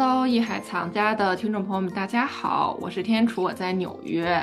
Hello，艺海藏家的听众朋友们，大家好，我是天楚，我在纽约。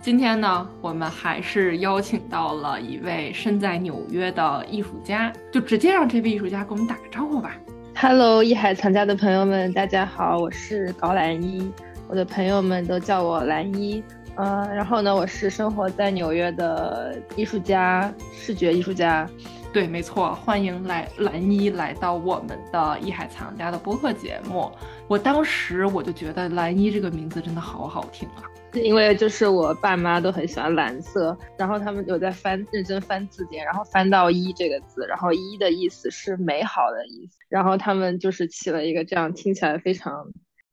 今天呢，我们还是邀请到了一位身在纽约的艺术家，就直接让这位艺术家给我们打个招呼吧。Hello，艺海藏家的朋友们，大家好，我是高兰一，我的朋友们都叫我兰一。呃，然后呢，我是生活在纽约的艺术家，视觉艺术家。对，没错，欢迎来蓝一来到我们的艺海藏家的播客节目。我当时我就觉得蓝一这个名字真的好好听啊，因为就是我爸妈都很喜欢蓝色，然后他们有在翻认真翻字典，然后翻到一这个字，然后一的意思是美好的意思，然后他们就是起了一个这样听起来非常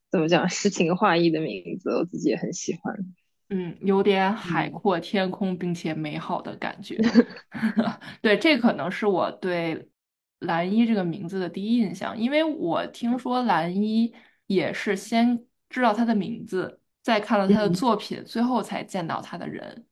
怎么讲诗情画意的名字，我自己也很喜欢。嗯，有点海阔天空并且美好的感觉。对，这可能是我对蓝一这个名字的第一印象，因为我听说蓝一也是先知道他的名字，再看了他的作品，最后才见到他的人。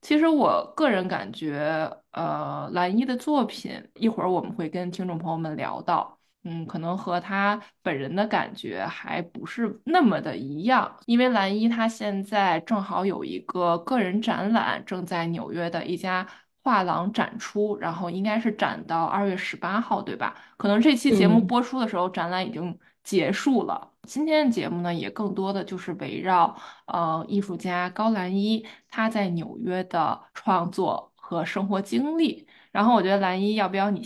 其实我个人感觉，呃，蓝一的作品，一会儿我们会跟听众朋友们聊到。嗯，可能和他本人的感觉还不是那么的一样，因为蓝一他现在正好有一个个人展览，正在纽约的一家画廊展出，然后应该是展到二月十八号，对吧？可能这期节目播出的时候，展览已经结束了。今天的节目呢，也更多的就是围绕呃艺术家高蓝一他在纽约的创作和生活经历。然后我觉得蓝一，要不要你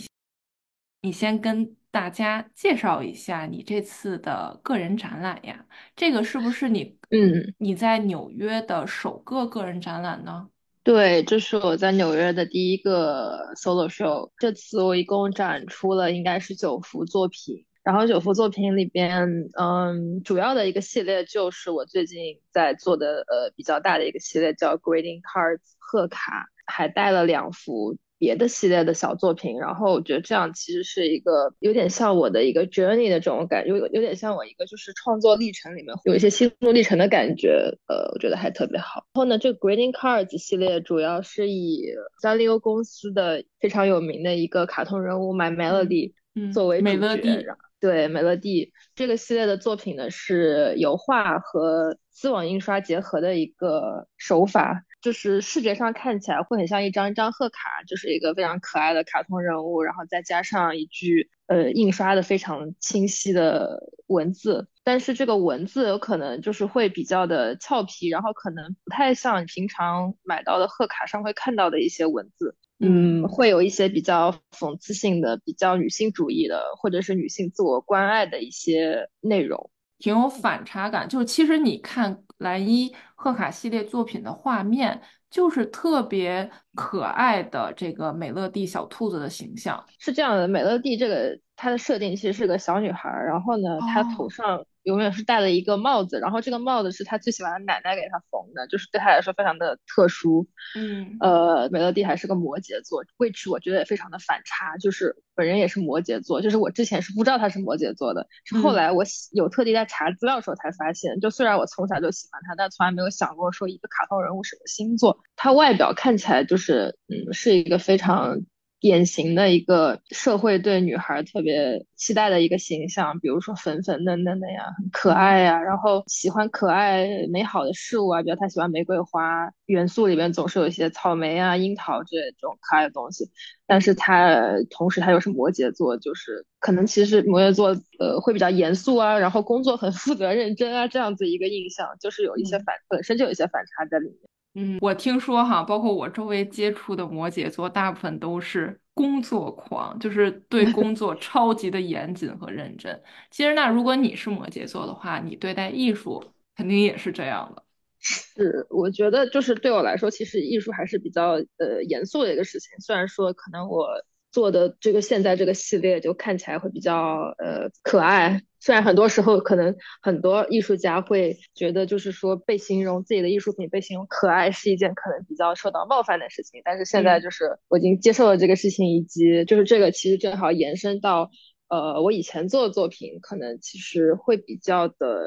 你先跟。大家介绍一下你这次的个人展览呀？这个是不是你嗯你在纽约的首个个人展览呢？对，这是我在纽约的第一个 solo show。这次我一共展出了应该是九幅作品，然后九幅作品里边，嗯，主要的一个系列就是我最近在做的呃比较大的一个系列叫 Greeting Cards 贺卡，还带了两幅。别的系列的小作品，然后我觉得这样其实是一个有点像我的一个 journey 的这种感，有有点像我一个就是创作历程里面有一些心路历程的感觉，呃，我觉得还特别好。然后呢，这个 Greeting Cards 系列主要是以三丽鸥公司的非常有名的一个卡通人物 My Melody 作为主角，对，美乐蒂这个系列的作品呢是油画和丝网印刷结合的一个手法。就是视觉上看起来会很像一张一张贺卡，就是一个非常可爱的卡通人物，然后再加上一句呃印刷的非常清晰的文字，但是这个文字有可能就是会比较的俏皮，然后可能不太像你平常买到的贺卡上会看到的一些文字，嗯，会有一些比较讽刺性的、比较女性主义的，或者是女性自我关爱的一些内容。挺有反差感，就是其实你看蓝衣贺卡系列作品的画面，就是特别可爱的这个美乐蒂小兔子的形象，是这样的。美乐蒂这个它的设定其实是个小女孩，然后呢，她头上。永远是戴了一个帽子，然后这个帽子是他最喜欢的奶奶给他缝的，就是对他来说非常的特殊。嗯，呃，美乐蒂还是个摩羯座，位置我觉得也非常的反差，就是本人也是摩羯座，就是我之前是不知道他是摩羯座的，是后来我有特地在查资料的时候才发现，就虽然我从小就喜欢他，但从来没有想过说一个卡通人物什么星座，他外表看起来就是嗯是一个非常。典型的一个社会对女孩特别期待的一个形象，比如说粉粉嫩嫩的呀，很可爱呀，然后喜欢可爱美好的事物啊，比如她喜欢玫瑰花，元素里面总是有一些草莓啊、樱桃之类这种可爱的东西。但是他同时他又是摩羯座，就是可能其实摩羯座呃会比较严肃啊，然后工作很负责认真啊，这样子一个印象，就是有一些反本身就有一些反差在里面。嗯，我听说哈，包括我周围接触的摩羯座，大部分都是工作狂，就是对工 作超级的严谨和认真。其实那如果你是摩羯座的话，你对待艺术肯定也是这样的。是，我觉得就是对我来说，其实艺术还是比较呃严肃的一个事情。虽然说可能我做的这个现在这个系列就看起来会比较呃可爱。虽然很多时候可能很多艺术家会觉得，就是说被形容自己的艺术品被形容可爱是一件可能比较受到冒犯的事情，但是现在就是我已经接受了这个事情，以及就是这个其实正好延伸到，呃，我以前做的作品可能其实会比较的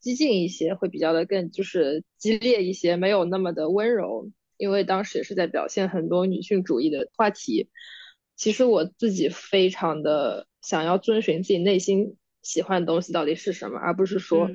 激进一些，会比较的更就是激烈一些，没有那么的温柔，因为当时也是在表现很多女性主义的话题。其实我自己非常的想要遵循自己内心。喜欢的东西到底是什么，而不是说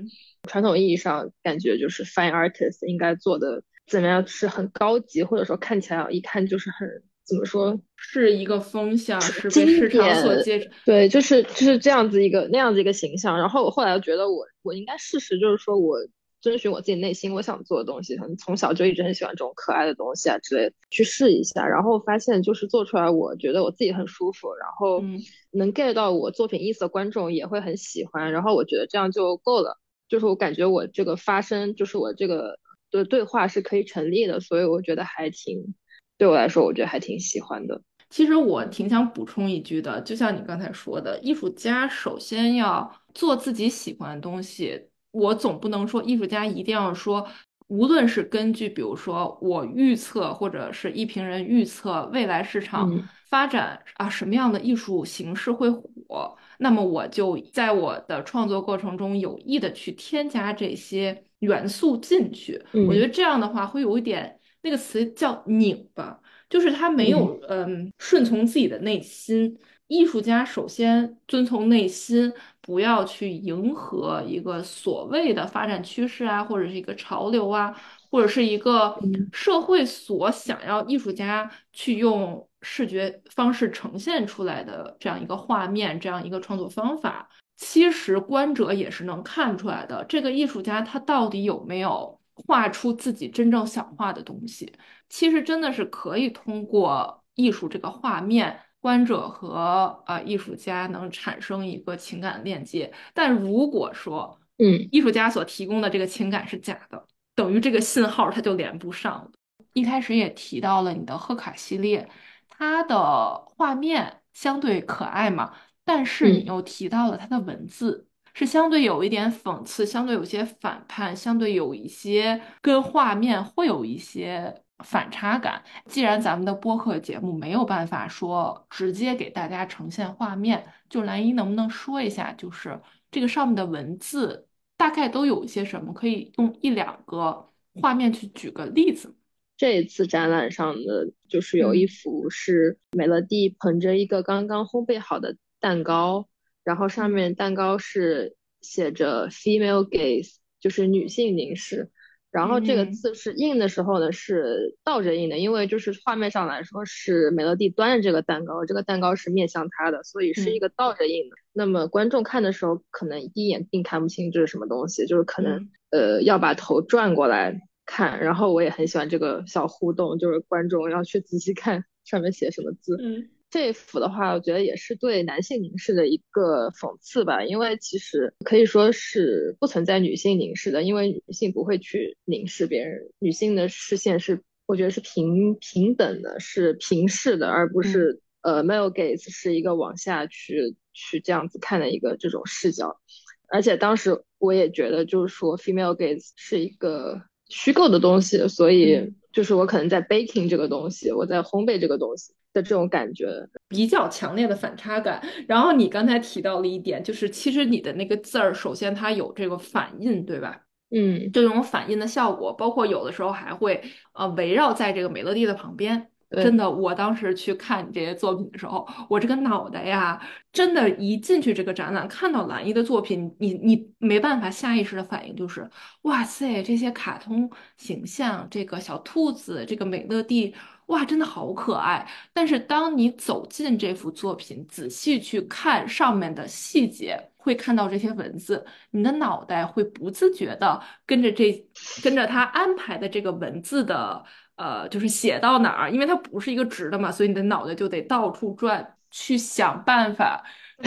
传统意义上感觉就是 fine artist 应该做的怎么样是很高级，或者说看起来一看就是很怎么说是一个风向，是被市场所接对，就是就是这样子一个那样子一个形象。然后我后来觉得我我应该试试，就是说我。遵循我自己内心我想做的东西，可能从小就一直很喜欢这种可爱的东西啊之类的，去试一下，然后发现就是做出来，我觉得我自己很舒服，然后能 get 到我作品意思的观众也会很喜欢，然后我觉得这样就够了，就是我感觉我这个发声，就是我这个的对话是可以成立的，所以我觉得还挺，对我来说，我觉得还挺喜欢的。其实我挺想补充一句的，就像你刚才说的，艺术家首先要做自己喜欢的东西。我总不能说艺术家一定要说，无论是根据比如说我预测，或者是一评人预测未来市场发展啊什么样的艺术形式会火，那么我就在我的创作过程中有意的去添加这些元素进去。我觉得这样的话会有一点那个词叫拧吧，就是他没有嗯顺从自己的内心。艺术家首先遵从内心。不要去迎合一个所谓的发展趋势啊，或者是一个潮流啊，或者是一个社会所想要艺术家去用视觉方式呈现出来的这样一个画面，这样一个创作方法。其实观者也是能看出来的，这个艺术家他到底有没有画出自己真正想画的东西。其实真的是可以通过艺术这个画面。观者和呃艺术家能产生一个情感链接，但如果说，嗯，艺术家所提供的这个情感是假的，等于这个信号它就连不上了。一开始也提到了你的贺卡系列，它的画面相对可爱嘛，但是你又提到了它的文字是相对有一点讽刺，相对有些反叛，相对有一些跟画面会有一些。反差感。既然咱们的播客节目没有办法说直接给大家呈现画面，就蓝一能不能说一下，就是这个上面的文字大概都有一些什么？可以用一两个画面去举个例子。这一次展览上的就是有一幅是美乐蒂捧着一个刚刚烘焙好的蛋糕，然后上面蛋糕是写着 “female gaze”，就是女性凝视。然后这个字是印的时候呢，是倒着印的，因为就是画面上来说是美乐蒂端着这个蛋糕，这个蛋糕是面向他的，所以是一个倒着印的。那么观众看的时候，可能第一眼并看不清这是什么东西，就是可能呃要把头转过来看。然后我也很喜欢这个小互动，就是观众要去仔细看上面写什么字。嗯。这幅的话，我觉得也是对男性凝视的一个讽刺吧，因为其实可以说是不存在女性凝视的，因为女性不会去凝视别人，女性的视线是我觉得是平平等的，是平视的，而不是呃 male gaze 是一个往下去去这样子看的一个这种视角，而且当时我也觉得就是说 female gaze 是一个虚构的东西，所以就是我可能在 baking 这个东西，我在烘焙这个东西。的这种感觉比较强烈的反差感。然后你刚才提到了一点，就是其实你的那个字儿，首先它有这个反印，对吧？嗯，这种反印的效果，包括有的时候还会呃围绕在这个美乐蒂的旁边。真的，我当时去看你这些作品的时候，我这个脑袋呀，真的，一进去这个展览，看到蓝一的作品，你你没办法下意识的反应就是，哇塞，这些卡通形象，这个小兔子，这个美乐蒂。哇，真的好可爱！但是当你走进这幅作品，仔细去看上面的细节，会看到这些文字，你的脑袋会不自觉的跟着这跟着他安排的这个文字的，呃，就是写到哪儿，因为它不是一个直的嘛，所以你的脑袋就得到处转，去想办法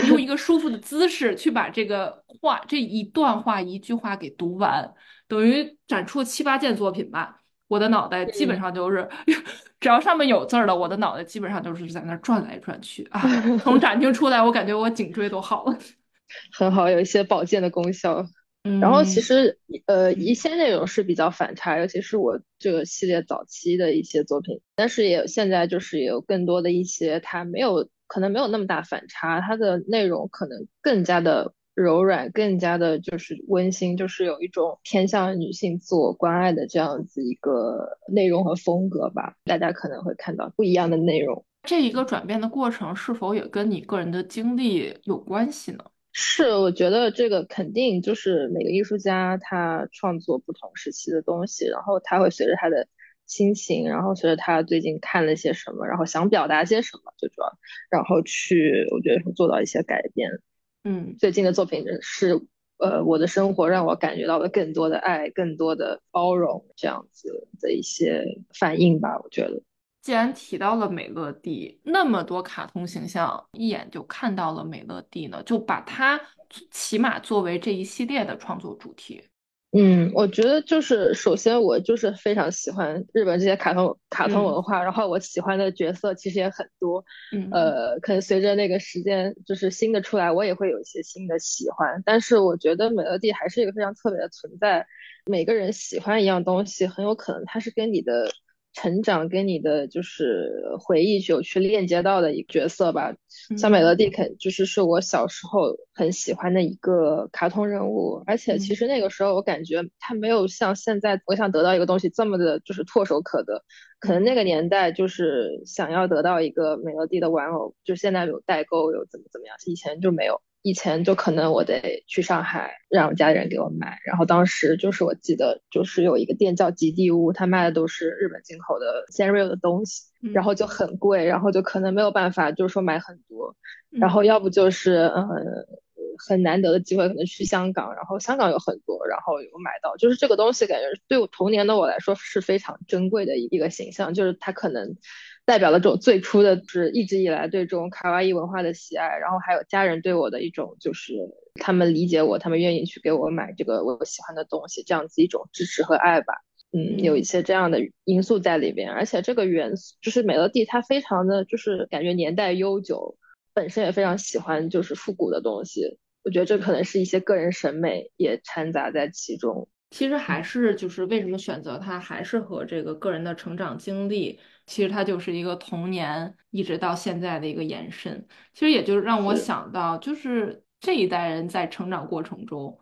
用一个舒服的姿势去把这个话这一段话一句话给读完，等于展出了七八件作品吧。我的脑袋基本上就是，只要上面有字儿的，我的脑袋基本上就是在那转来转去啊。从 展厅出来，我感觉我颈椎都好了，很好，有一些保健的功效。然后其实呃，一些内容是比较反差，尤其是我这个系列早期的一些作品，但是也现在就是有更多的一些它没有可能没有那么大反差，它的内容可能更加的。柔软，更加的就是温馨，就是有一种偏向女性自我关爱的这样子一个内容和风格吧。大家可能会看到不一样的内容。这一个转变的过程是否也跟你个人的经历有关系呢？是，我觉得这个肯定就是每个艺术家他创作不同时期的东西，然后他会随着他的心情，然后随着他最近看了些什么，然后想表达些什么，最主要，然后去我觉得做到一些改变。嗯，最近的作品是呃我的生活让我感觉到了更多的爱，更多的包容，这样子的一些反应吧，我觉得。既然提到了美乐蒂，那么多卡通形象，一眼就看到了美乐蒂呢，就把它起码作为这一系列的创作主题。嗯，我觉得就是首先我就是非常喜欢日本这些卡通卡通文化，然后我喜欢的角色其实也很多。嗯，呃，可能随着那个时间就是新的出来，我也会有一些新的喜欢。但是我觉得美乐蒂还是一个非常特别的存在。每个人喜欢一样东西，很有可能它是跟你的。成长跟你的就是回忆有去链接到的一个角色吧，像美乐蒂肯就是是我小时候很喜欢的一个卡通人物，而且其实那个时候我感觉他没有像现在我想得到一个东西这么的就是唾手可得，可能那个年代就是想要得到一个美乐蒂的玩偶，就现在有代购有怎么怎么样，以前就没有。以前就可能我得去上海让我家里人给我买，然后当时就是我记得就是有一个店叫极地屋，他卖的都是日本进口的 Sanrio 的东西，然后就很贵，然后就可能没有办法就是说买很多，然后要不就是嗯很难得的机会可能去香港，然后香港有很多，然后有买到，就是这个东西感觉对我童年的我来说是非常珍贵的一个形象，就是它可能。代表了这种最初的，是一直以来对这种卡哇伊文化的喜爱，然后还有家人对我的一种，就是他们理解我，他们愿意去给我买这个我喜欢的东西，这样子一种支持和爱吧。嗯，有一些这样的因素在里边，而且这个元素就是美乐蒂，它非常的就是感觉年代悠久，本身也非常喜欢就是复古的东西。我觉得这可能是一些个人审美也掺杂在其中。其实还是就是为什么选择它，还是和这个个人的成长经历。其实它就是一个童年一直到现在的一个延伸。其实也就让我想到，就是这一代人在成长过程中，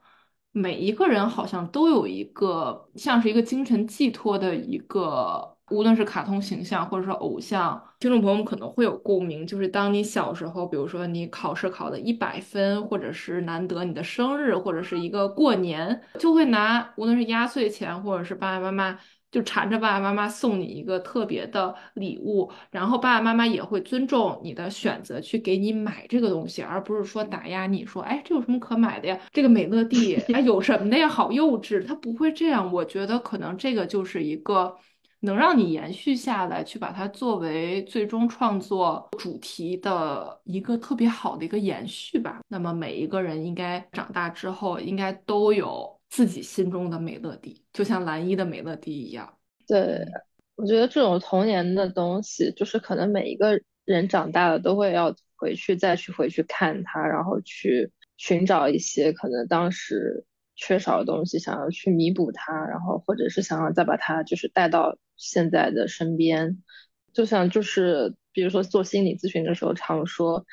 每一个人好像都有一个像是一个精神寄托的一个，无论是卡通形象或者说偶像，听众朋友们可能会有共鸣。就是当你小时候，比如说你考试考了一百分，或者是难得你的生日，或者是一个过年，就会拿无论是压岁钱或者是爸爸妈妈。就缠着爸爸妈妈送你一个特别的礼物，然后爸爸妈妈也会尊重你的选择，去给你买这个东西，而不是说打压你说，哎，这有什么可买的呀？这个美乐蒂，哎，有什么的呀？好幼稚，他不会这样。我觉得可能这个就是一个能让你延续下来，去把它作为最终创作主题的一个特别好的一个延续吧。那么每一个人应该长大之后，应该都有。自己心中的美乐蒂，就像蓝一的美乐蒂一样。对，我觉得这种童年的东西，就是可能每一个人长大了都会要回去再去回去看它，然后去寻找一些可能当时缺少的东西，想要去弥补它，然后或者是想要再把它就是带到现在的身边。就像就是比如说做心理咨询的时候常说。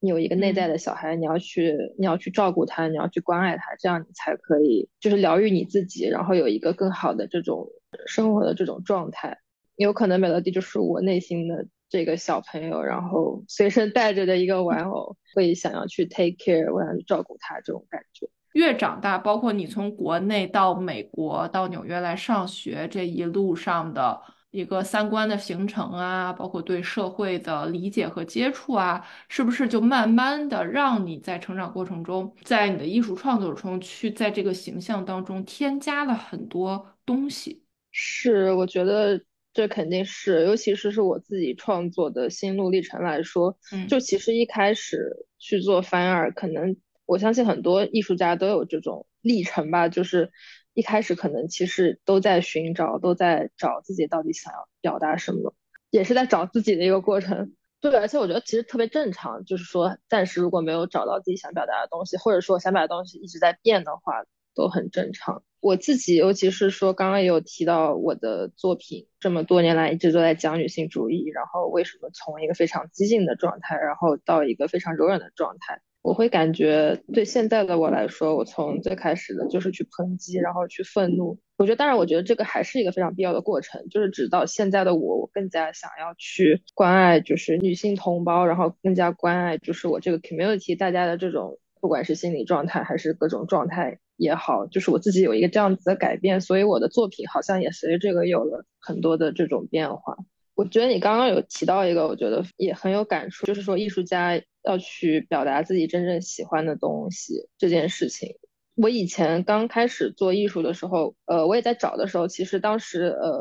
你有一个内在的小孩，你要去，你要去照顾他，你要去关爱他，这样你才可以，就是疗愈你自己，然后有一个更好的这种生活的这种状态。有可能美乐蒂就是我内心的这个小朋友，然后随身带着的一个玩偶，会想要去 take care，我想去照顾他这种感觉。越长大，包括你从国内到美国到纽约来上学这一路上的。一个三观的形成啊，包括对社会的理解和接触啊，是不是就慢慢的让你在成长过程中，在你的艺术创作中去在这个形象当中添加了很多东西？是，我觉得这肯定是，尤其是是我自己创作的心路历程来说，嗯，就其实一开始去做 fine art，可能我相信很多艺术家都有这种历程吧，就是。一开始可能其实都在寻找，都在找自己到底想要表达什么，也是在找自己的一个过程。对，而且我觉得其实特别正常，就是说暂时如果没有找到自己想表达的东西，或者说想表达的东西一直在变的话，都很正常。我自己，尤其是说刚刚也有提到我的作品，这么多年来一直都在讲女性主义，然后为什么从一个非常激进的状态，然后到一个非常柔软的状态。我会感觉，对现在的我来说，我从最开始的就是去抨击，然后去愤怒。我觉得，当然，我觉得这个还是一个非常必要的过程。就是直到现在的我，我更加想要去关爱，就是女性同胞，然后更加关爱，就是我这个 community 大家的这种不管是心理状态还是各种状态也好，就是我自己有一个这样子的改变，所以我的作品好像也随着这个有了很多的这种变化。我觉得你刚刚有提到一个，我觉得也很有感触，就是说艺术家要去表达自己真正喜欢的东西这件事情。我以前刚开始做艺术的时候，呃，我也在找的时候，其实当时呃，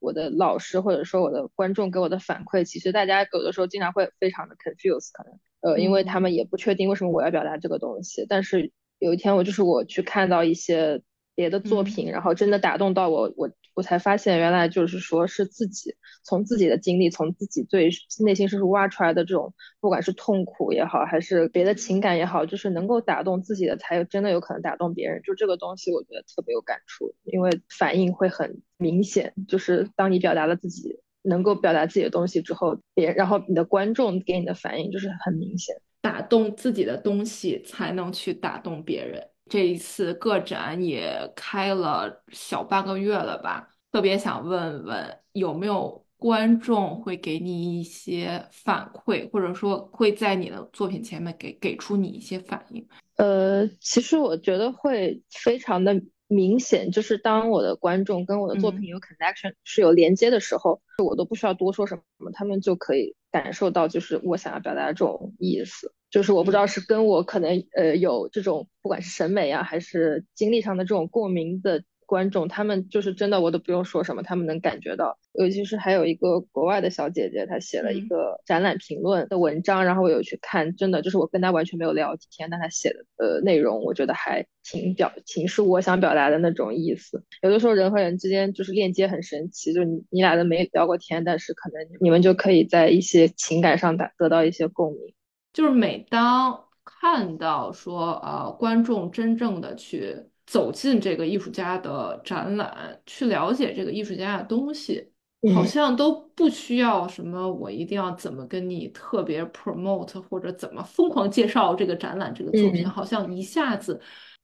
我的老师或者说我的观众给我的反馈，其实大家有的时候经常会非常的 confuse，可能呃，因为他们也不确定为什么我要表达这个东西。但是有一天我就是我去看到一些别的作品，然后真的打动到我，我。我才发现，原来就是说是自己从自己的经历，从自己最内心深处挖出来的这种，不管是痛苦也好，还是别的情感也好，就是能够打动自己的，才有真的有可能打动别人。就这个东西，我觉得特别有感触，因为反应会很明显。就是当你表达了自己能够表达自己的东西之后，别然后你的观众给你的反应就是很明显，打动自己的东西才能去打动别人。这一次个展也开了小半个月了吧？特别想问问，有没有观众会给你一些反馈，或者说会在你的作品前面给给出你一些反应？呃，其实我觉得会非常的明显，就是当我的观众跟我的作品有 connection 是有连接的时候，我都不需要多说什么，他们就可以感受到，就是我想要表达这种意思。就是我不知道是跟我可能呃有这种不管是审美啊还是经历上的这种共鸣的观众，他们就是真的我都不用说什么，他们能感觉到。尤其是还有一个国外的小姐姐，她写了一个展览评论的文章，然后我有去看，真的就是我跟她完全没有聊天，但她写的呃内容，我觉得还挺表挺是我想表达的那种意思。有的时候人和人之间就是链接很神奇，就你你俩都没聊过天，但是可能你们就可以在一些情感上得得到一些共鸣。就是每当看到说，呃，观众真正的去走进这个艺术家的展览，去了解这个艺术家的东西，好像都不需要什么，我一定要怎么跟你特别 promote 或者怎么疯狂介绍这个展览这个作品，好像一下子，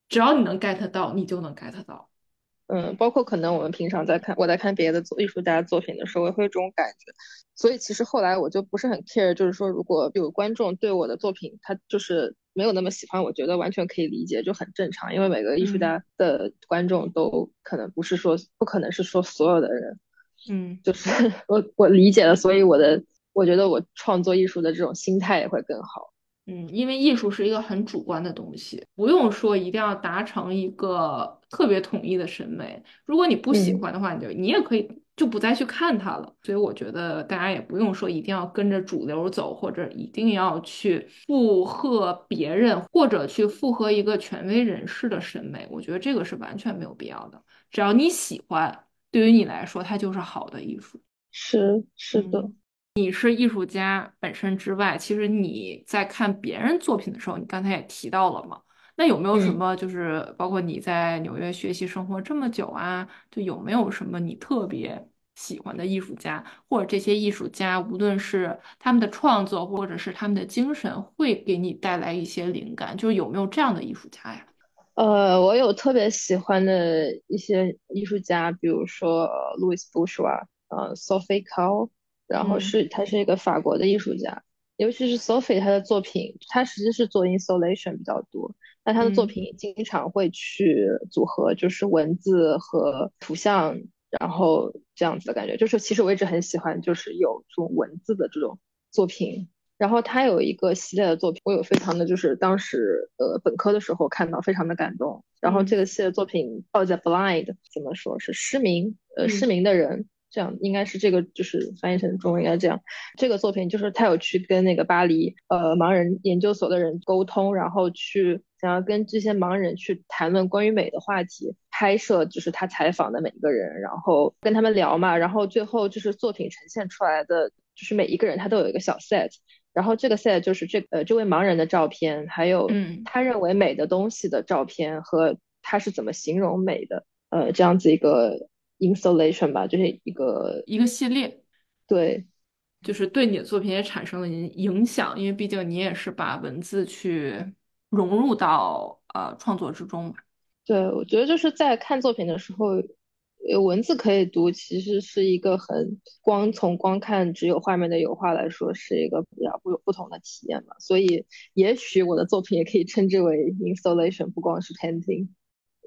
只要你能 get 到，你就能 get 到。嗯，包括可能我们平常在看我在看别的艺术家作品的时候，也会有这种感觉。所以其实后来我就不是很 care，就是说如果有观众对我的作品他就是没有那么喜欢，我觉得完全可以理解，就很正常。因为每个艺术家的观众都可能不是说不可能是说所有的人，嗯，就是 我我理解了，所以我的我觉得我创作艺术的这种心态也会更好。嗯，因为艺术是一个很主观的东西，不用说一定要达成一个特别统一的审美。如果你不喜欢的话，你就你也可以就不再去看它了。所以我觉得大家也不用说一定要跟着主流走，或者一定要去附和别人，或者去附和一个权威人士的审美。我觉得这个是完全没有必要的。只要你喜欢，对于你来说，它就是好的艺术。是是的。你是艺术家本身之外，其实你在看别人作品的时候，你刚才也提到了嘛？那有没有什么，就是包括你在纽约学习生活这么久啊，就有没有什么你特别喜欢的艺术家，或者这些艺术家，无论是他们的创作，或者是他们的精神，会给你带来一些灵感？就是有没有这样的艺术家呀？呃，我有特别喜欢的一些艺术家，比如说 Louis Bourgeois，呃，Sophie Calle。然后是他是一个法国的艺术家，尤其是 Sophie 他的作品，他实际是做 installation 比较多，但他的作品经常会去组合，就是文字和图像，然后这样子的感觉，就是其实我一直很喜欢，就是有这种文字的这种作品。然后他有一个系列的作品，我有非常的就是当时呃本科的时候看到，非常的感动。然后这个系列作品叫 The Blind，怎么说是失明？呃，失明的人。这样应该是这个，就是翻译成中文应该这样。这个作品就是他有去跟那个巴黎呃盲人研究所的人沟通，然后去想要跟这些盲人去谈论关于美的话题，拍摄就是他采访的每一个人，然后跟他们聊嘛，然后最后就是作品呈现出来的，就是每一个人他都有一个小 set，然后这个 set 就是这呃这位盲人的照片，还有他认为美的东西的照片和他是怎么形容美的，呃这样子一个。Installation 吧，就是一个一个系列，对，就是对你的作品也产生了影影响，因为毕竟你也是把文字去融入到呃创作之中嘛。对，我觉得就是在看作品的时候，有，文字可以读，其实是一个很光从光看只有画面的油画来说，是一个比较不不同的体验嘛。所以，也许我的作品也可以称之为 installation，不光是 painting。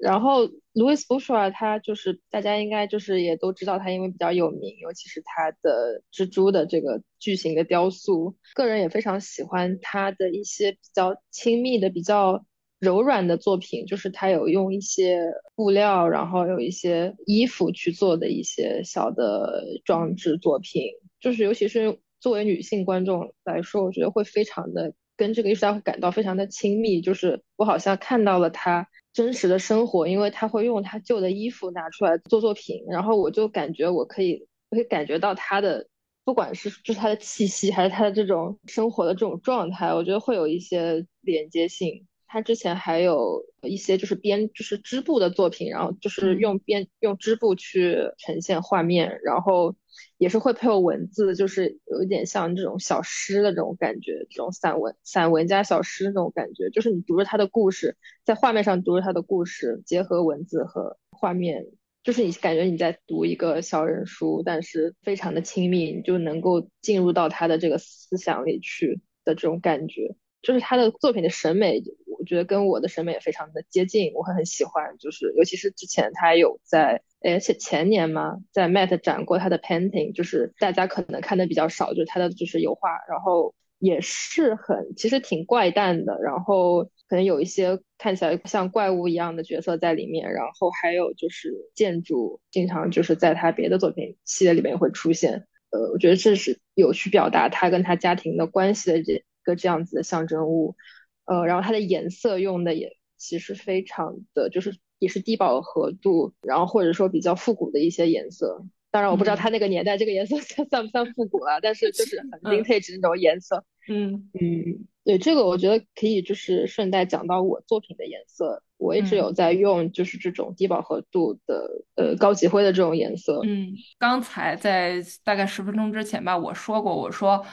然后，Louis Bourgeois 他就是大家应该就是也都知道他，因为比较有名，尤其是他的蜘蛛的这个巨型的雕塑，个人也非常喜欢他的一些比较亲密的、比较。柔软的作品，就是他有用一些布料，然后有一些衣服去做的一些小的装置作品，就是尤其是作为女性观众来说，我觉得会非常的跟这个艺术家会感到非常的亲密，就是我好像看到了他真实的生活，因为他会用他旧的衣服拿出来做作品，然后我就感觉我可以，我可以感觉到他的，不管是就是他的气息，还是他的这种生活的这种状态，我觉得会有一些连接性。他之前还有一些就是编就是织布的作品，然后就是用编用织布去呈现画面，然后也是会配有文字，就是有一点像这种小诗的这种感觉，这种散文散文加小诗那种感觉，就是你读着他的故事，在画面上读着他的故事，结合文字和画面，就是你感觉你在读一个小人书，但是非常的亲密，你就能够进入到他的这个思想里去的这种感觉，就是他的作品的审美。我觉得跟我的审美也非常的接近，我会很喜欢。就是尤其是之前他有在，而且前年嘛，在 Met 展过他的 painting，就是大家可能看的比较少，就是他的就是油画，然后也是很其实挺怪诞的，然后可能有一些看起来像怪物一样的角色在里面，然后还有就是建筑，经常就是在他别的作品系列里面会出现。呃，我觉得这是有去表达他跟他家庭的关系的这个这样子的象征物。呃，然后它的颜色用的也其实非常的就是也是低饱和度，然后或者说比较复古的一些颜色。当然我不知道它那个年代这个颜色 算算不算复古了，但是就是 很 vintage 那种颜色。嗯嗯，对，这个我觉得可以就是顺带讲到我作品的颜色，我一直有在用就是这种低饱和度的呃高级灰的这种颜色。嗯，刚才在大概十分钟之前吧，我说过，我说。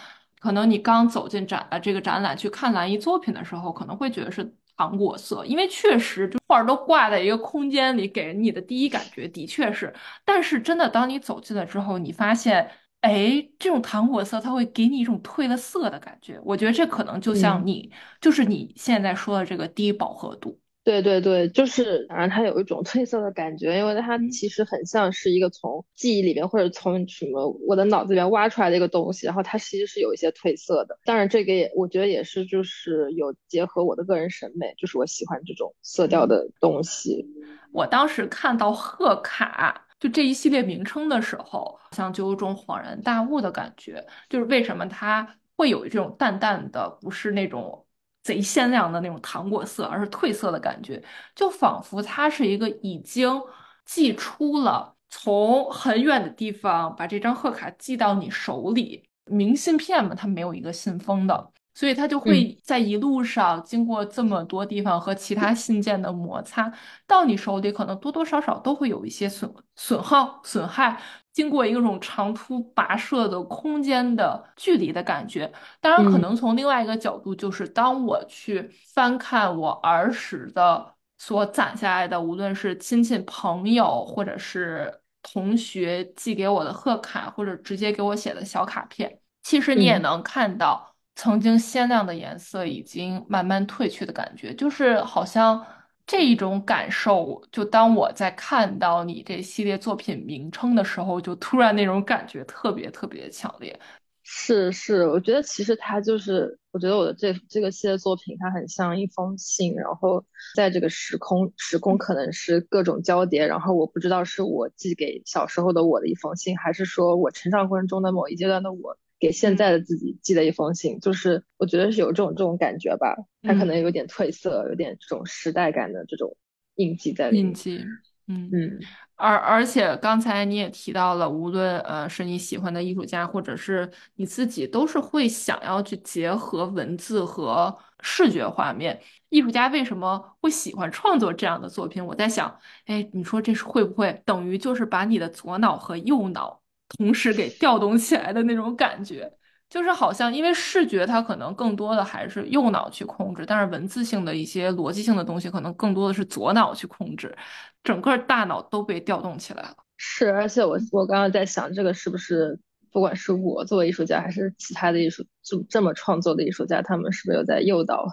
可能你刚走进展呃这个展览去看蓝衣作品的时候，可能会觉得是糖果色，因为确实就画都挂在一个空间里，给人你的第一感觉的确是。但是真的，当你走进了之后，你发现，哎，这种糖果色它会给你一种褪了色的感觉。我觉得这可能就像你，就是你现在说的这个低饱和度。对对对，就是反正它有一种褪色的感觉，因为它其实很像是一个从记忆里面或者从什么我的脑子里面挖出来的一个东西，然后它其实是有一些褪色的。当然这个也我觉得也是就是有结合我的个人审美，就是我喜欢这种色调的东西。我当时看到贺卡就这一系列名称的时候，好像就有种恍然大悟的感觉，就是为什么它会有这种淡淡的，不是那种。贼鲜亮的那种糖果色，而是褪色的感觉，就仿佛它是一个已经寄出了，从很远的地方把这张贺卡寄到你手里。明信片嘛，它没有一个信封的。所以它就会在一路上经过这么多地方和其他信件的摩擦，到你手里可能多多少少都会有一些损损耗损害，经过一种长途跋涉的空间的距离的感觉。当然，可能从另外一个角度，就是当我去翻看我儿时的所攒下来的，无论是亲戚朋友或者是同学寄给我的贺卡，或者直接给我写的小卡片，其实你也能看到。曾经鲜亮的颜色已经慢慢褪去的感觉，就是好像这一种感受。就当我在看到你这系列作品名称的时候，就突然那种感觉特别特别强烈。是是，我觉得其实它就是，我觉得我的这这个系列作品，它很像一封信，然后在这个时空时空可能是各种交叠，然后我不知道是我寄给小时候的我的一封信，还是说我成长过程中的某一阶段的我。给现在的自己寄了一封信，就是我觉得是有这种这种感觉吧，它可能有点褪色，有点这种时代感的这种印记在里面。印记，嗯嗯。而而且刚才你也提到了，无论呃是你喜欢的艺术家，或者是你自己，都是会想要去结合文字和视觉画面。艺术家为什么会喜欢创作这样的作品？我在想，哎，你说这是会不会等于就是把你的左脑和右脑？同时给调动起来的那种感觉，就是好像因为视觉它可能更多的还是右脑去控制，但是文字性的一些逻辑性的东西可能更多的是左脑去控制，整个大脑都被调动起来了。是，而且我我刚刚在想，这个是不是不管是我作为艺术家，还是其他的艺术这这么创作的艺术家，他们是不是有在诱导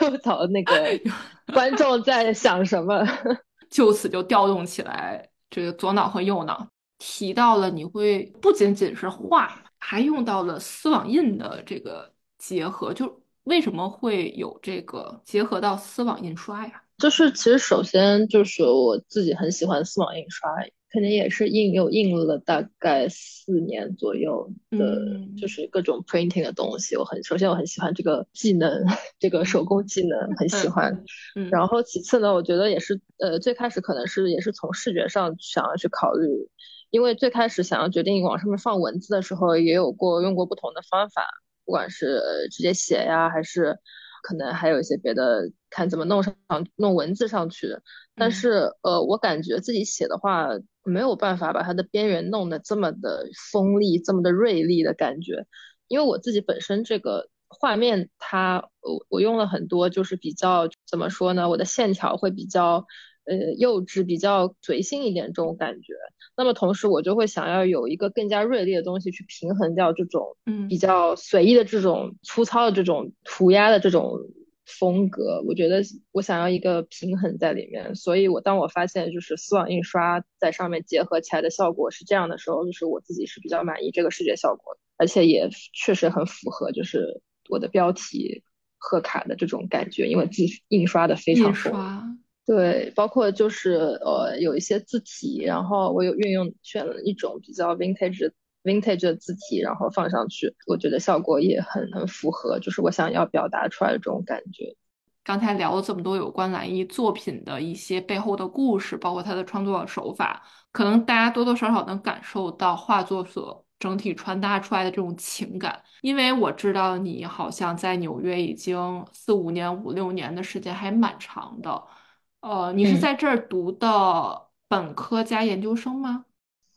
诱导那个 观众在想什么？就此就调动起来这个左脑和右脑，提到了你会不仅仅是画，还用到了丝网印的这个结合，就为什么会有这个结合到丝网印刷呀？就是其实首先就是我自己很喜欢丝网印刷，肯定也是印又印了大概四年左右的，就是各种 printing 的东西。我很首先我很喜欢这个技能，这个手工技能很喜欢。然后其次呢，我觉得也是呃最开始可能是也是从视觉上想要去考虑，因为最开始想要决定往上面放文字的时候，也有过用过不同的方法，不管是直接写呀，还是。可能还有一些别的，看怎么弄上弄文字上去。但是呃，我感觉自己写的话没有办法把它的边缘弄得这么的锋利，这么的锐利的感觉。因为我自己本身这个画面，它我我用了很多，就是比较怎么说呢？我的线条会比较呃幼稚，比较随性一点这种感觉。那么同时，我就会想要有一个更加锐利的东西去平衡掉这种，嗯，比较随意的这种粗糙的这种涂鸦的这种风格。我觉得我想要一个平衡在里面，所以我当我发现就是丝网印刷在上面结合起来的效果是这样的时候，就是我自己是比较满意这个视觉效果，而且也确实很符合就是我的标题贺卡的这种感觉，因为字印刷的非常丰。对，包括就是呃有一些字体，然后我有运用选了一种比较 vintage vintage 的字体，然后放上去，我觉得效果也很很符合，就是我想要表达出来的这种感觉。刚才聊了这么多有关蓝衣作品的一些背后的故事，包括他的创作手法，可能大家多多少少能感受到画作所整体传达出来的这种情感。因为我知道你好像在纽约已经四五年、五六年的时间还蛮长的。呃，你是在这儿读的本科加研究生吗？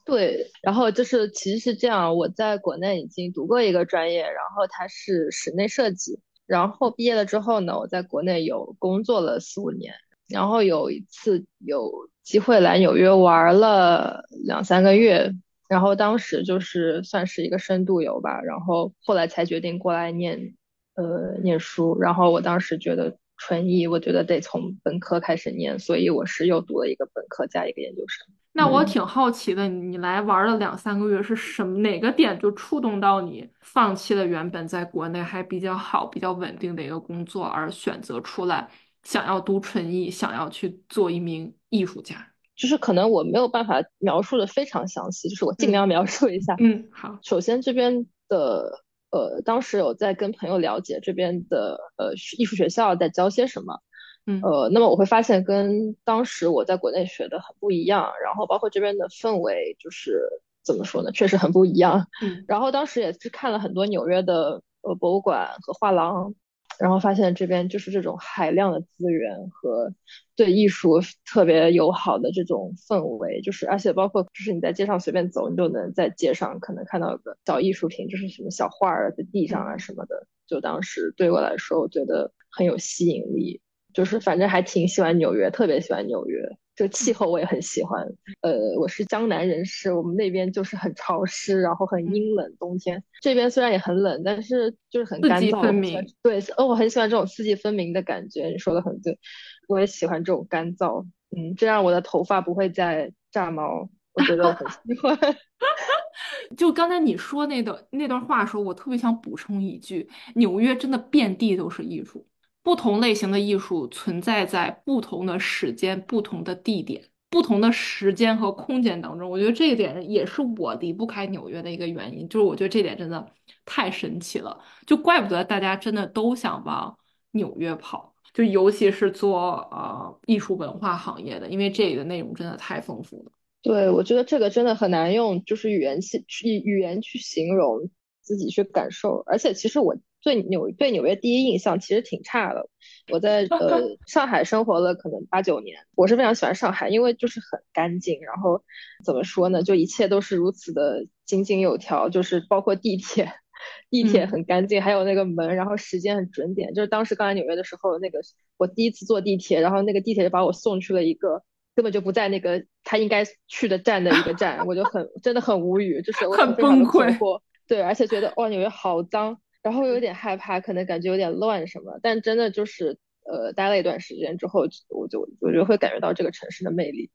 对，然后就是其实是这样，我在国内已经读过一个专业，然后它是室内设计，然后毕业了之后呢，我在国内有工作了四五年，然后有一次有机会来纽约玩了两三个月，然后当时就是算是一个深度游吧，然后后来才决定过来念呃念书，然后我当时觉得。纯艺，我觉得得从本科开始念，所以我是又读了一个本科加一个研究生。那我挺好奇的，你来玩了两三个月，是什么哪个点就触动到你，放弃了原本在国内还比较好、比较稳定的一个工作，而选择出来想要读纯艺，想要去做一名艺术家？就是可能我没有办法描述的非常详细，就是我尽量描述一下。嗯，好。首先这边的。呃，当时有在跟朋友了解这边的呃艺术学校在教些什么，嗯，呃，那么我会发现跟当时我在国内学的很不一样，然后包括这边的氛围就是怎么说呢，确实很不一样，嗯，然后当时也是看了很多纽约的呃博物馆和画廊。然后发现这边就是这种海量的资源和对艺术特别友好的这种氛围，就是而且包括就是你在街上随便走，你都能在街上可能看到个小艺术品，就是什么小画儿在地上啊什么的。就当时对我来说，我觉得很有吸引力，就是反正还挺喜欢纽约，特别喜欢纽约。这个气候我也很喜欢，呃，我是江南人士，我们那边就是很潮湿，然后很阴冷，冬天这边虽然也很冷，但是就是很干燥。分明。对，哦，我很喜欢这种四季分明的感觉，你说的很对，我也喜欢这种干燥，嗯，这样我的头发不会再炸毛，我觉得我很喜欢。就刚才你说那段那段话的时候，我特别想补充一句：纽约真的遍地都是艺术。不同类型的艺术存在在不同的时间、不同的地点、不同的时间和空间当中。我觉得这一点也是我离不开纽约的一个原因，就是我觉得这点真的太神奇了，就怪不得大家真的都想往纽约跑，就尤其是做呃艺术文化行业的，因为这里的内容真的太丰富了。对，我觉得这个真的很难用就是语言去语言去形容自己去感受，而且其实我。对纽对纽约第一印象其实挺差的。我在呃上海生活了可能八九年，我是非常喜欢上海，因为就是很干净，然后怎么说呢，就一切都是如此的井井有条，就是包括地铁，地铁很干净，还有那个门，然后时间很准点。就是当时刚来纽约的时候，那个我第一次坐地铁，然后那个地铁就把我送去了一个根本就不在那个他应该去的站的一个站，我就很真的很无语，就是我很崩溃。对，而且觉得哇纽约好脏，然后有点害怕，可能感觉有点乱什么，但真的就是呃待了一段时间之后，我就我就会感觉到这个城市的魅力。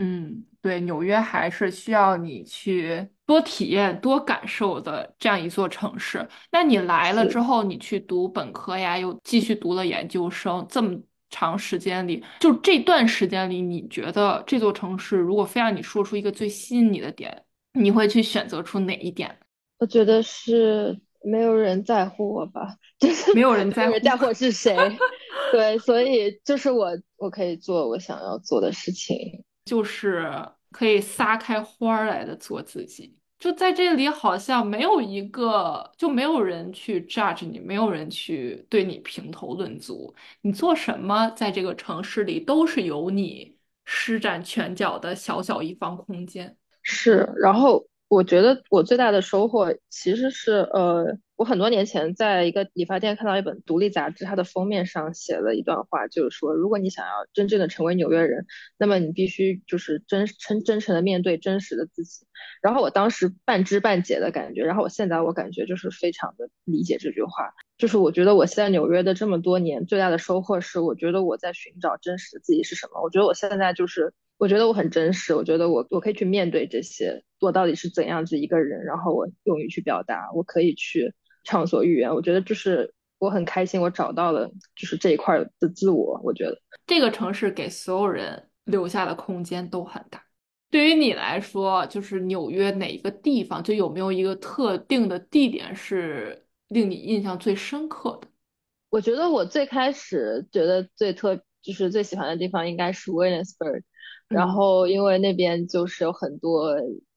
嗯，对，纽约还是需要你去多体验、多感受的这样一座城市。那你来了之后，你去读本科呀，又继续读了研究生，这么长时间里，就这段时间里，你觉得这座城市如果非让你说出一个最吸引你的点，你会去选择出哪一点？我觉得是没有人在乎我吧，就是 没有人在乎是谁。对，所以就是我我可以做我想要做的事情。就是可以撒开花儿来的做自己。就在这里，好像没有一个，就没有人去 judge 你，没有人去对你评头论足。你做什么，在这个城市里都是有你施展拳脚的小小一方空间。是，然后我觉得我最大的收获其实是，呃，我很多年前在一个理发店看到一本独立杂志，它的封面上写了一段话，就是说，如果你想要真正的成为纽约人，那么你必须就是真真真诚的面对真实的自己。然后我当时半知半解的感觉，然后我现在我感觉就是非常的理解这句话。就是我觉得我现在纽约的这么多年最大的收获是，我觉得我在寻找真实的自己是什么。我觉得我现在就是，我觉得我很真实，我觉得我我可以去面对这些，我到底是怎样子一个人，然后我勇于去表达，我可以去畅所欲言。我觉得就是我很开心，我找到了就是这一块的自我。我觉得这个城市给所有人留下的空间都很大。对于你来说，就是纽约哪一个地方，就有没有一个特定的地点是？令你印象最深刻的，我觉得我最开始觉得最特就是最喜欢的地方应该是 Williamsburg，然后因为那边就是有很多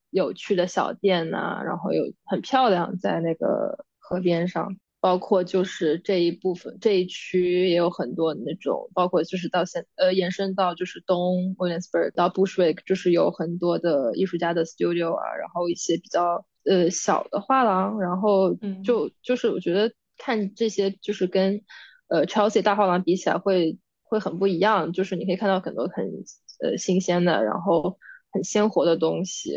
有趣的小店呐，然后有很漂亮，在那个河边上，包括就是这一部分这一区也有很多那种，包括就是到现呃延伸到就是东 Williamsburg 到 Bushwick，就是有很多的艺术家的 studio 啊，然后一些比较。呃，小的画廊，然后就就是我觉得看这些就是跟呃 Chelsea 大画廊比起来会会很不一样，就是你可以看到很多很呃新鲜的，然后很鲜活的东西，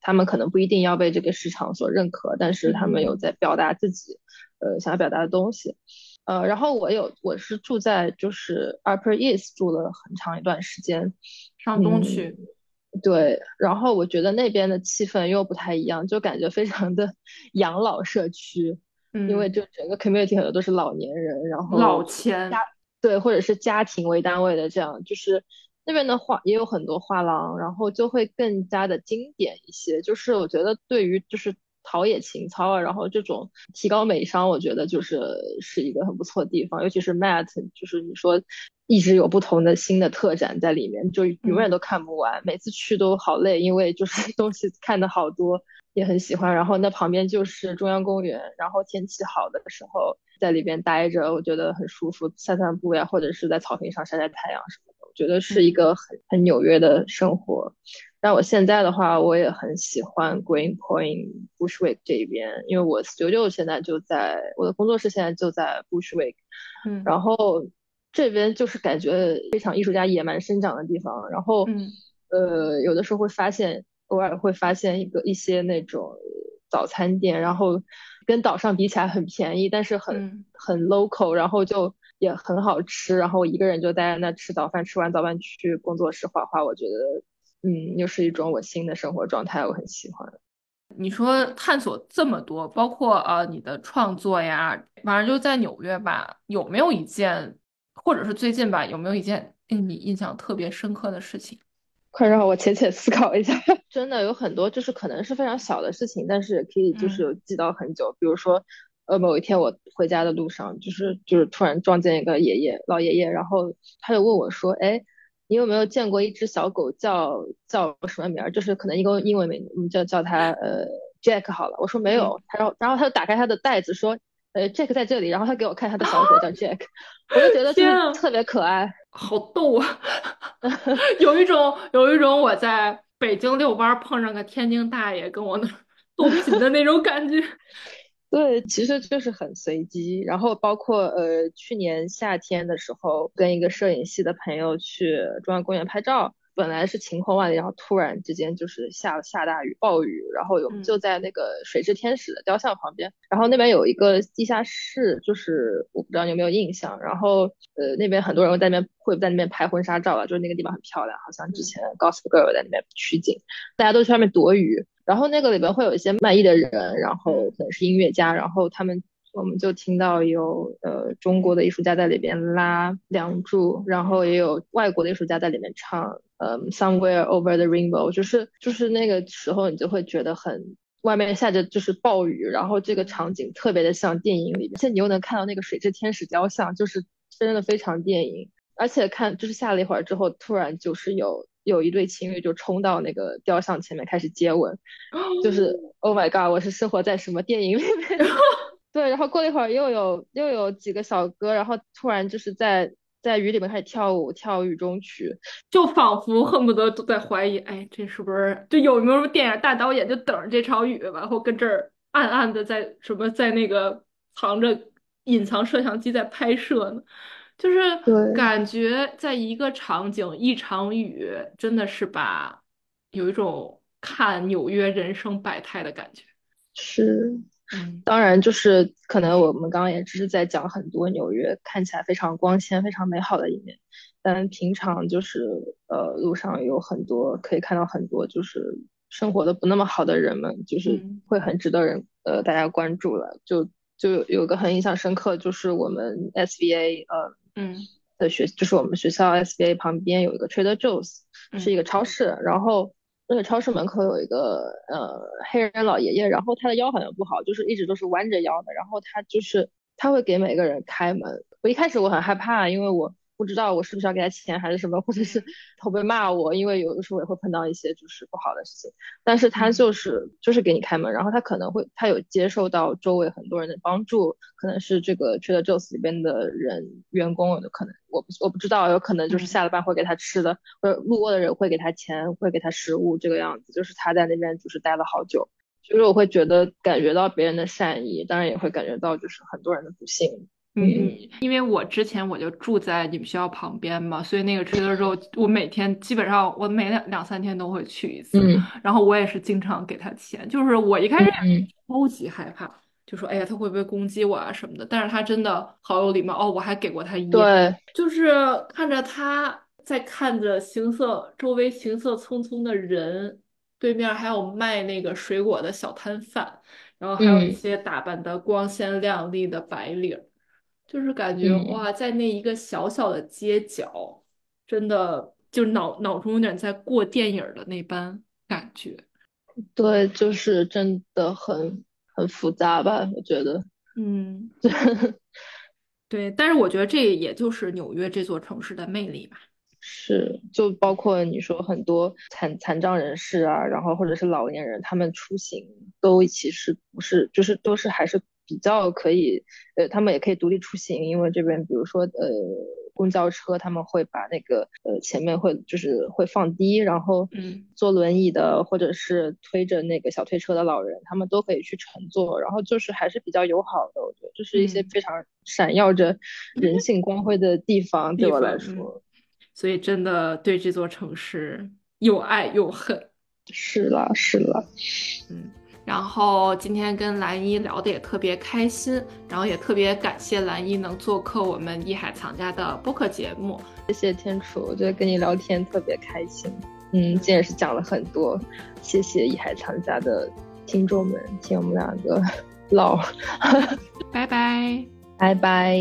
他们可能不一定要被这个市场所认可，但是他们有在表达自己呃想要表达的东西，呃，然后我有我是住在就是 Upper East 住了很长一段时间，上东区。对，然后我觉得那边的气氛又不太一样，就感觉非常的 养老社区，因为就整个 community 很多都是老年人，然后老千。家对，或者是家庭为单位的这样，就是那边的画也有很多画廊，然后就会更加的经典一些。就是我觉得对于就是陶冶情操啊，然后这种提高美商，我觉得就是是一个很不错的地方，尤其是 Matt，就是你说。一直有不同的新的特展在里面，就永远都看不完，每次去都好累，因为就是 东西看的好多，也很喜欢。然后那旁边就是中央公园，然后天气好的时候在里边待着，我觉得很舒服，散散步呀，或者是在草坪上晒晒太阳什么觉得是一个很很纽约的生活。但我现在的话，我也很喜欢 Greenpoint Bushwick 这边，因为我 studio 现在就在我的工作室，现在就在 Bushwick，嗯，然后。这边就是感觉非常艺术家野蛮生长的地方，然后，呃，有的时候会发现，偶尔会发现一个一些那种早餐店，然后跟岛上比起来很便宜，但是很很 local，然后就也很好吃，然后我一个人就待在那吃早饭，吃完早饭去工作室画画，我觉得，嗯，又是一种我新的生活状态，我很喜欢。你说探索这么多，包括呃你的创作呀，反正就在纽约吧，有没有一件？或者是最近吧，有没有一件令你印象特别深刻的事情？快让我浅浅思考一下。真的有很多，就是可能是非常小的事情，但是也可以就是记到很久。比如说，呃，某一天我回家的路上，就是就是突然撞见一个爷爷老爷爷，然后他就问我说：“哎，你有没有见过一只小狗叫叫什么名儿？就是可能一个英文名，我们叫叫它呃 Jack 好了。”我说没有。他说，然后他就打开他的袋子说。呃，Jack 在这里，然后他给我看他的小狗叫 Jack，我就觉得就是特别可爱，好逗啊！有一种有一种我在北京遛弯碰上个天津大爷跟我那逗贫 的那种感觉。对，其实就是很随机。然后包括呃，去年夏天的时候，跟一个摄影系的朋友去中央公园拍照，本来是晴空万里，然后突然之间就是下下大雨，暴雨，然后我们就在那个水之天使的雕像旁边，然后那边有一个地下室，就是我不知道你有没有印象，然后呃那边很多人会在那边会在那边拍婚纱照了，就是那个地方很漂亮，好像之前 Gossip Girl 在那边取景，大家都去外面躲雨，然后那个里边会有一些卖艺的人，然后可能是音乐家，然后他们。我们就听到有呃中国的艺术家在里边拉《梁祝》，然后也有外国的艺术家在里面唱呃《Somewhere Over the Rainbow》，就是就是那个时候你就会觉得很外面下着就是暴雨，然后这个场景特别的像电影里面，而且你又能看到那个水之天使雕像，就是真的非常电影。而且看就是下了一会儿之后，突然就是有有一对情侣就冲到那个雕像前面开始接吻，就是 Oh my God，我是生活在什么电影里面？对，然后过了一会儿，又有又有几个小哥，然后突然就是在在雨里面开始跳舞，跳雨中曲，就仿佛恨不得都在怀疑，哎，这是不是就有没有电影大导演就等着这场雨，然后跟这儿暗暗的在什么在那个藏着隐藏摄像机在拍摄呢？就是感觉在一个场景一场雨，真的是把有一种看纽约人生百态的感觉，是。当然，就是可能我们刚刚也只是在讲很多纽约看起来非常光鲜、非常美好的一面，但平常就是呃路上有很多可以看到很多就是生活的不那么好的人们，就是会很值得人呃大家关注了。就就有个很印象深刻，就是我们 SBA 呃嗯的学，就是我们学校 SBA 旁边有一个 Trader Joe's，是一个超市，然后。那个超市门口有一个呃黑人老爷爷，然后他的腰好像不好，就是一直都是弯着腰的，然后他就是他会给每个人开门。我一开始我很害怕，因为我。不知道我是不是要给他钱还是什么，或者是 会不会骂我？因为有的时候也会碰到一些就是不好的事情。但是他就是就是给你开门，然后他可能会他有接受到周围很多人的帮助，可能是这个 Trader Joe's 里边的人员工有可能我不我不知道，有可能就是下了班会给他吃的，或者路过的人会给他钱，会给他食物这个样子。就是他在那边就是待了好久，就是我会觉得感觉到别人的善意，当然也会感觉到就是很多人的不幸。嗯，因为我之前我就住在你们学校旁边嘛，所以那个 Trader Joe 我每天基本上我每两两三天都会去一次，然后我也是经常给他钱，就是我一开始超级害怕，就说哎呀他会不会攻击我啊什么的，但是他真的好有礼貌哦，我还给过他一，对，就是看着他在看着行色周围行色匆匆的人，对面还有卖那个水果的小摊贩，然后还有一些打扮的光鲜亮丽的白领。就是感觉哇，在那一个小小的街角，真的就脑脑中有点在过电影的那般感觉。对，就是真的很很复杂吧？我觉得，嗯，对。但是我觉得这也就是纽约这座城市的魅力吧。是，就包括你说很多残残障人士啊，然后或者是老年人，他们出行都其实不是，就是都是还是。比较可以，呃，他们也可以独立出行，因为这边比如说，呃，公交车他们会把那个，呃，前面会就是会放低，然后，嗯，坐轮椅的或者是推着那个小推车的老人，他们都可以去乘坐，然后就是还是比较友好的，我觉得这是一些非常闪耀着人 性光辉的地方，对我来说，所以真的对这座城市又爱又恨，是了，是了，嗯。然后今天跟蓝一聊的也特别开心，然后也特别感谢蓝一能做客我们艺海藏家的播客节目。谢谢天楚，我觉得跟你聊天特别开心。嗯，今天也是讲了很多，谢谢艺海藏家的听众们，听我们两个 唠。拜拜，拜拜。